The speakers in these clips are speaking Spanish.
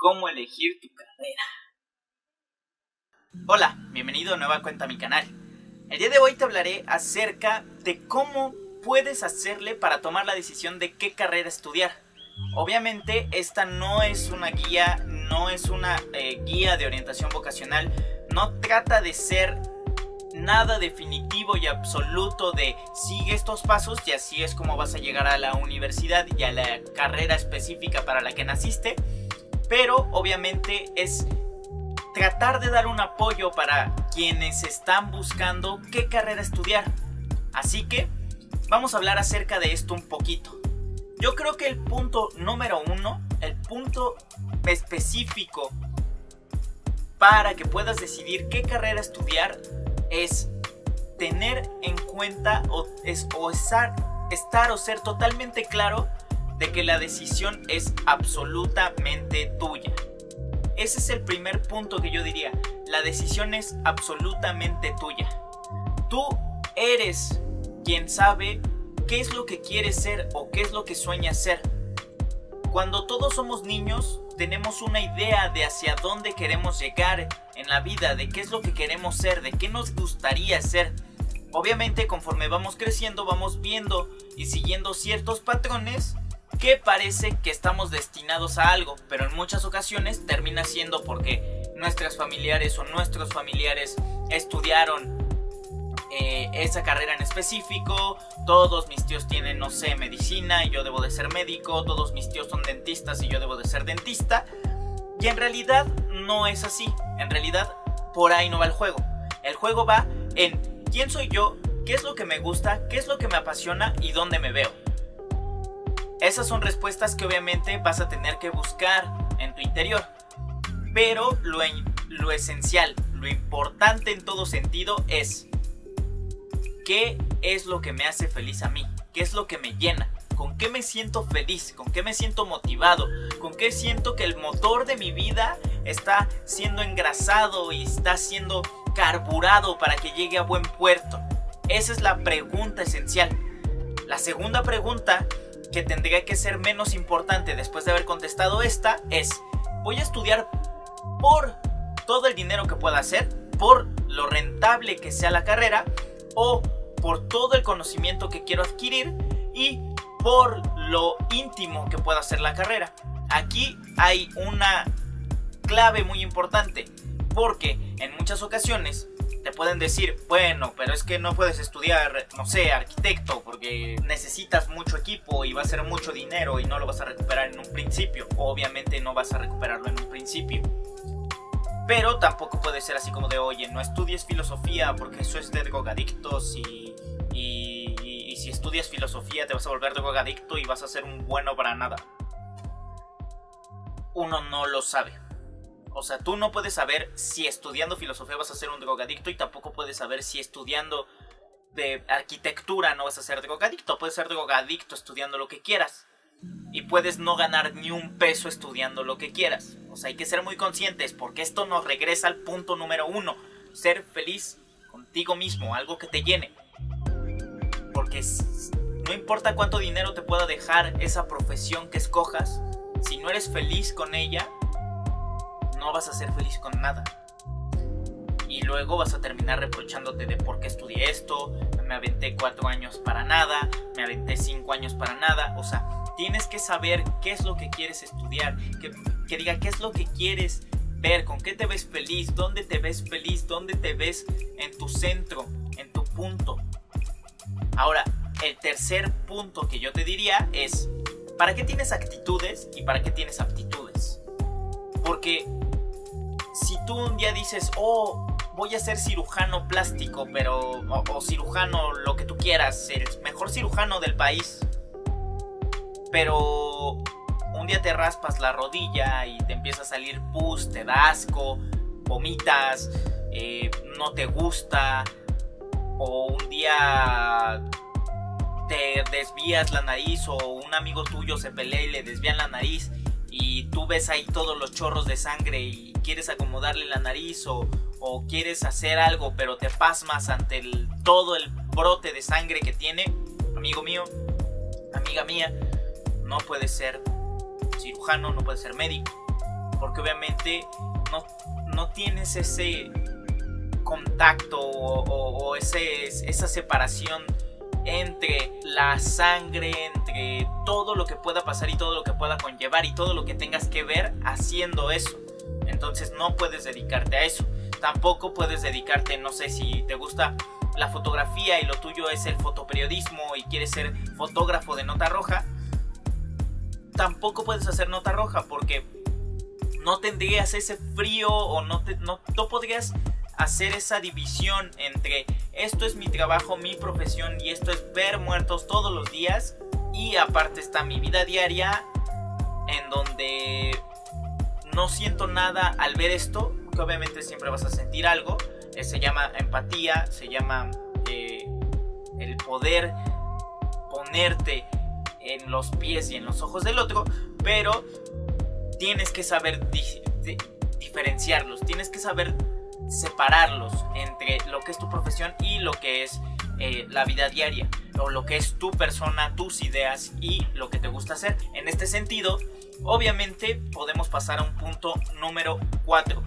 cómo elegir tu carrera. Hola, bienvenido a nueva cuenta a mi canal. El día de hoy te hablaré acerca de cómo puedes hacerle para tomar la decisión de qué carrera estudiar. Obviamente esta no es una guía, no es una eh, guía de orientación vocacional, no trata de ser nada definitivo y absoluto de sigue estos pasos y así es como vas a llegar a la universidad y a la carrera específica para la que naciste, pero obviamente es tratar de dar un apoyo para quienes están buscando qué carrera estudiar. Así que vamos a hablar acerca de esto un poquito. Yo creo que el punto número uno, el punto específico para que puedas decidir qué carrera estudiar es tener en cuenta o, es, o estar, estar o ser totalmente claro de que la decisión es absolutamente tuya. Ese es el primer punto que yo diría. La decisión es absolutamente tuya. Tú eres quien sabe qué es lo que quieres ser o qué es lo que sueñas ser. Cuando todos somos niños, tenemos una idea de hacia dónde queremos llegar en la vida, de qué es lo que queremos ser, de qué nos gustaría ser. Obviamente conforme vamos creciendo vamos viendo y siguiendo ciertos patrones que parece que estamos destinados a algo, pero en muchas ocasiones termina siendo porque nuestras familiares o nuestros familiares estudiaron eh, esa carrera en específico, todos mis tíos tienen, no sé, medicina y yo debo de ser médico, todos mis tíos son dentistas y yo debo de ser dentista, y en realidad no es así, en realidad por ahí no va el juego, el juego va en quién soy yo, qué es lo que me gusta, qué es lo que me apasiona y dónde me veo. Esas son respuestas que obviamente vas a tener que buscar en tu interior. Pero lo, lo esencial, lo importante en todo sentido es ¿Qué es lo que me hace feliz a mí? ¿Qué es lo que me llena? ¿Con qué me siento feliz? ¿Con qué me siento motivado? ¿Con qué siento que el motor de mi vida está siendo engrasado y está siendo carburado para que llegue a buen puerto? Esa es la pregunta esencial. La segunda pregunta, que tendría que ser menos importante después de haber contestado esta, es, ¿voy a estudiar por todo el dinero que pueda hacer? ¿Por lo rentable que sea la carrera? ¿O por todo el conocimiento que quiero adquirir y por lo íntimo que pueda ser la carrera. Aquí hay una clave muy importante, porque en muchas ocasiones te pueden decir, bueno, pero es que no puedes estudiar, no sé, arquitecto, porque necesitas mucho equipo y va a ser mucho dinero y no lo vas a recuperar en un principio. Obviamente no vas a recuperarlo en un principio. Pero tampoco puede ser así como de, oye, no estudies filosofía porque eso es de drogadictos y, y, si estudias filosofía te vas a volver drogadicto y vas a ser un bueno para nada. Uno no lo sabe. O sea, tú no puedes saber si estudiando filosofía vas a ser un drogadicto y tampoco puedes saber si estudiando de arquitectura no vas a ser drogadicto. Puedes ser drogadicto estudiando lo que quieras y puedes no ganar ni un peso estudiando lo que quieras. O sea, hay que ser muy conscientes porque esto nos regresa al punto número uno. Ser feliz contigo mismo, algo que te llene. Porque no importa cuánto dinero te pueda dejar esa profesión que escojas, si no eres feliz con ella, no vas a ser feliz con nada. Y luego vas a terminar reprochándote de por qué estudié esto, me aventé cuatro años para nada, me aventé cinco años para nada. O sea, tienes que saber qué es lo que quieres estudiar, que, que diga qué es lo que quieres ver, con qué te ves feliz, dónde te ves feliz, dónde te ves en tu centro, en tu punto. Ahora, el tercer punto que yo te diría es, ¿para qué tienes actitudes y para qué tienes aptitudes? Porque tú un día dices, oh, voy a ser cirujano plástico, pero, o, cirujano, lo que tú quieras, el mejor cirujano del país, pero un día te raspas la rodilla y te empieza a salir pus, te da asco, vomitas, eh, no te gusta, o un día te desvías la nariz o un amigo tuyo se pelea y le desvían la nariz y tú ves ahí todos los chorros de sangre y quieres acomodarle la nariz o, quieres hacer algo pero te pasmas ante todo el brote de sangre que tiene, amigo mío, amiga mía, no puede ser cirujano, no puede ser médico. porque obviamente no, no tienes ese contacto o, esa separación entre la sangre, entre todo lo que pueda pasar y todo lo que pueda conllevar y todo lo que tengas que ver haciendo eso. Entonces no puedes dedicarte a eso. Tampoco puedes dedicarte, no sé si te gusta la fotografía y lo tuyo es el fotoperiodismo y quieres ser fotógrafo de nota roja. Tampoco puedes hacer nota roja porque no tendrías ese frío o no, te, no, no podrías hacer esa división entre esto es mi trabajo, mi profesión y esto es ver muertos todos los días y aparte está mi vida diaria en donde no siento nada al ver esto, que obviamente siempre vas a sentir algo, eh, se llama empatía, se llama eh, el poder ponerte en los pies y en los ojos del otro, pero tienes que saber diferenciarlos, tienes que saber separarlos entre lo que es tu profesión y lo que es eh, la vida diaria, o lo que es tu persona, tus ideas y lo que te gusta hacer. En este sentido, obviamente podemos pasar a un punto número 4.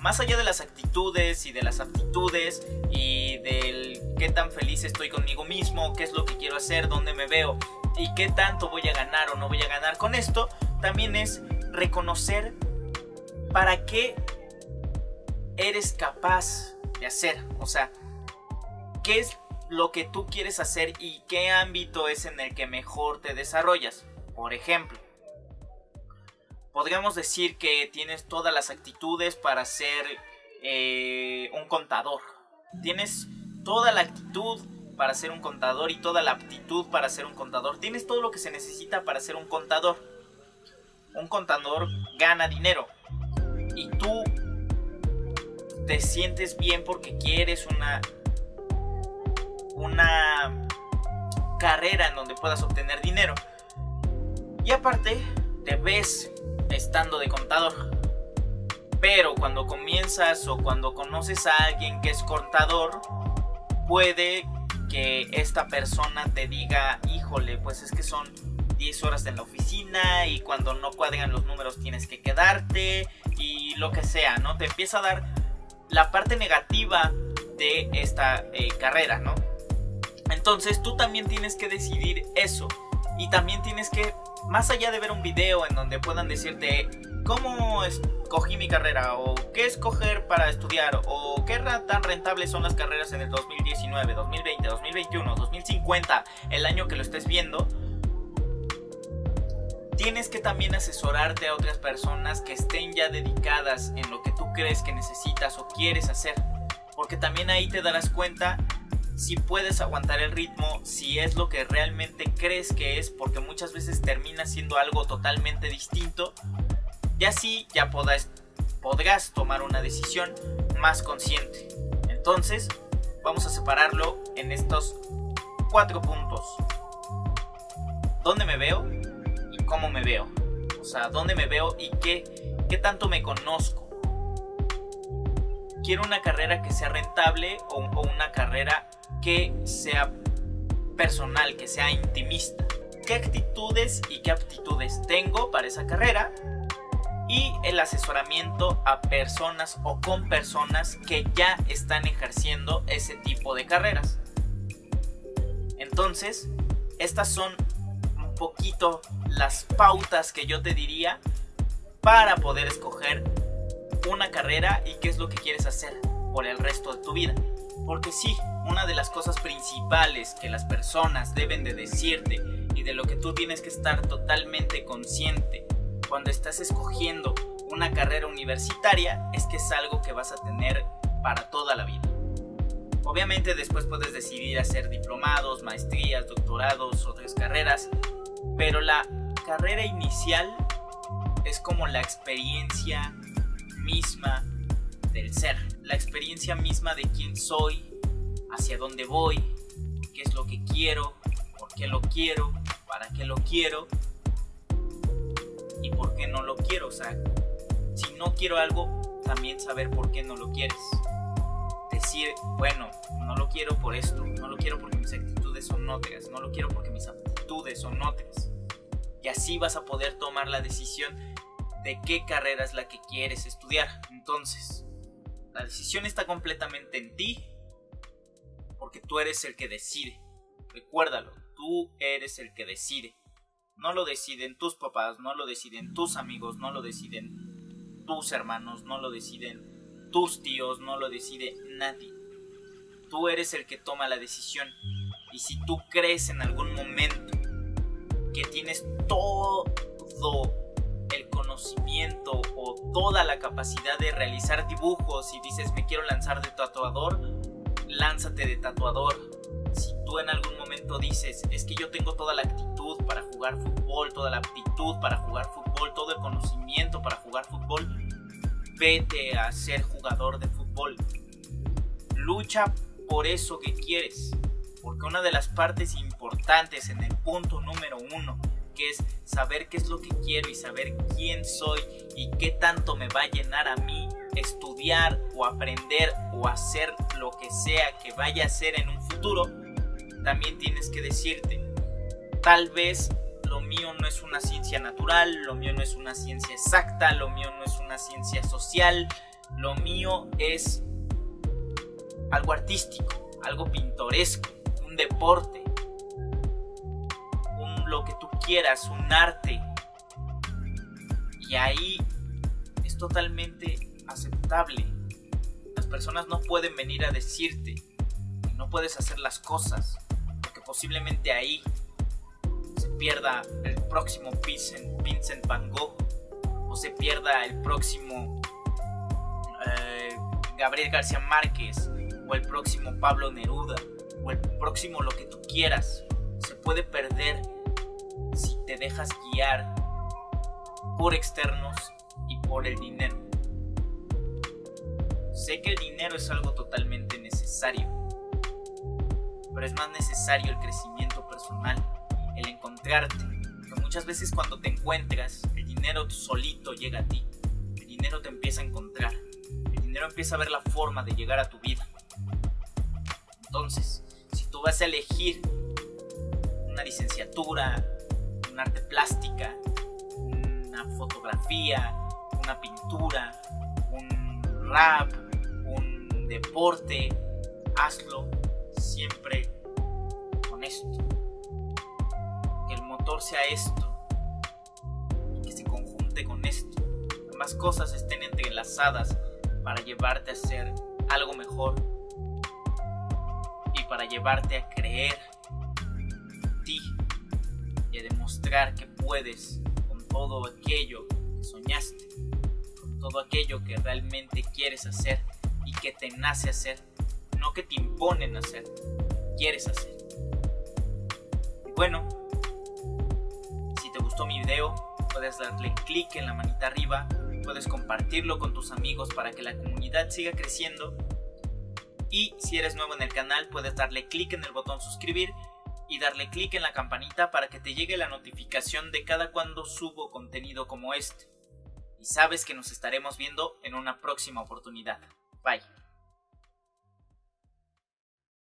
Más allá de las actitudes y de las aptitudes y del qué tan feliz estoy conmigo mismo, qué es lo que quiero hacer, dónde me veo y qué tanto voy a ganar o no voy a ganar con esto, también es reconocer para qué eres capaz de hacer. O sea, qué es lo que tú quieres hacer y qué ámbito es en el que mejor te desarrollas. Por ejemplo, podríamos decir que tienes todas las actitudes para ser eh, un contador. Tienes toda la actitud para ser un contador y toda la aptitud para ser un contador. Tienes todo lo que se necesita para ser un contador. Un contador gana dinero. Y tú te sientes bien porque quieres una una carrera en donde puedas obtener dinero. Y aparte, te ves estando de contador. Pero cuando comienzas o cuando conoces a alguien que es contador, puede que esta persona te diga, híjole, pues es que son 10 horas en la oficina y cuando no cuadran los números tienes que quedarte y lo que sea, ¿no? Te empieza a dar la parte negativa de esta eh, carrera, ¿no? Entonces tú también tienes que decidir eso. Y también tienes que, más allá de ver un video en donde puedan decirte cómo escogí mi carrera o qué escoger para estudiar o qué tan rentables son las carreras en el 2019, 2020, 2021, 2050, el año que lo estés viendo, tienes que también asesorarte a otras personas que estén ya dedicadas en lo que tú crees que necesitas o quieres hacer. Porque también ahí te darás cuenta si puedes aguantar el ritmo, si es lo que realmente crees que es, porque muchas veces termina siendo algo totalmente distinto. Y así ya podrás, podrás tomar una decisión más consciente. Entonces, vamos a separarlo en estos cuatro puntos. ¿Dónde me veo? cómo me veo. O sea, dónde me veo y qué, qué tanto me conozco. Quiero una carrera que sea rentable o, una carrera que sea personal, que sea intimista. ¿Qué actitudes y qué aptitudes tengo para esa carrera? y el asesoramiento a personas o con personas que ya están ejerciendo ese tipo de carreras. Entonces, estas son poquito las pautas que yo te diría para poder escoger una carrera y qué es lo que quieres hacer por el resto de tu vida. Porque sí, una de las cosas principales que las personas deben de decirte y de lo que tú tienes que estar totalmente consciente cuando estás escogiendo una carrera universitaria es que es algo que vas a tener para toda la vida. Obviamente después puedes decidir hacer diplomados, maestrías, doctorados, otras carreras, pero la carrera inicial es como la experiencia misma del ser, la experiencia misma de quién soy, hacia dónde voy, qué es lo que quiero, por qué lo quiero, para qué lo quiero y por qué no lo quiero. O sea, si no quiero algo, también saber por qué no lo quieres. Decir, bueno, no lo quiero por esto, no lo quiero porque mis actitudes son otras, no lo quiero porque mis aptitudes son otras. Y así vas a poder tomar la decisión de qué carrera es la que quieres estudiar. Entonces, la decisión está completamente en ti porque tú eres el que decide. Recuérdalo, tú eres el que decide. No lo deciden tus papás, no lo deciden tus amigos, no lo deciden tus hermanos, no lo deciden tus tíos, no lo decide nadie. Tú eres el que toma la decisión. Y si tú crees en algún momento que tienes todo el conocimiento o toda la capacidad de realizar dibujos y dices me quiero lanzar de tatuador, lánzate de tatuador. Si tú en algún momento dices es que yo tengo toda la actitud para jugar fútbol, toda la aptitud para jugar fútbol, todo el conocimiento para jugar fútbol, vete a ser jugador de fútbol. Lucha por eso que quieres. Porque una de las partes importantes en el punto número uno es saber qué es lo que quiero y saber quién soy y qué tanto me va a llenar a mí estudiar o aprender o hacer lo que sea que vaya a hacer en un futuro, también tienes que decirte, tal vez lo mío no es una ciencia natural, lo mío no es una ciencia exacta, lo mío no es una ciencia social, lo mío es algo artístico, algo pintoresco, un deporte, lo que tú quieras, un arte. Y ahí es totalmente aceptable. Las personas no pueden venir a decirte que no puedes hacer las cosas, porque posiblemente ahí se pierda el próximo Vincent, Van Gogh o se pierda el próximo eh, Gabriel García Márquez o el próximo Pablo Neruda o el próximo lo que tú quieras. Se puede perder dejas guiar por externos y por el dinero. Sé que el dinero es algo totalmente necesario, pero es más necesario el crecimiento personal, el encontrarte. Que muchas veces cuando te encuentras, el dinero solito llega a ti, el dinero te empieza a encontrar, el dinero empieza a ver la forma de llegar a tu vida. Entonces, si tú vas a elegir una licenciatura, un arte plástica, una fotografía, una pintura, un rap, un deporte, hazlo siempre con esto. Que el motor sea esto, que se conjunte con esto. Ambas cosas estén entrelazadas para llevarte a ser algo mejor y para llevarte a creer ti y demostrar que puedes con todo aquello que soñaste, con todo aquello que realmente quieres hacer y que te nace hacer, no que te imponen hacer, quieres hacer. Y bueno, si te gustó mi video, puedes darle clic en la manita arriba, puedes compartirlo con tus amigos para que la comunidad siga creciendo. Y si eres nuevo en el canal, puedes darle clic en el botón suscribir y darle clic en la campanita para que te llegue la notificación de cada cuando subo contenido como este. Y sabes que nos estaremos viendo en una próxima oportunidad. Bye.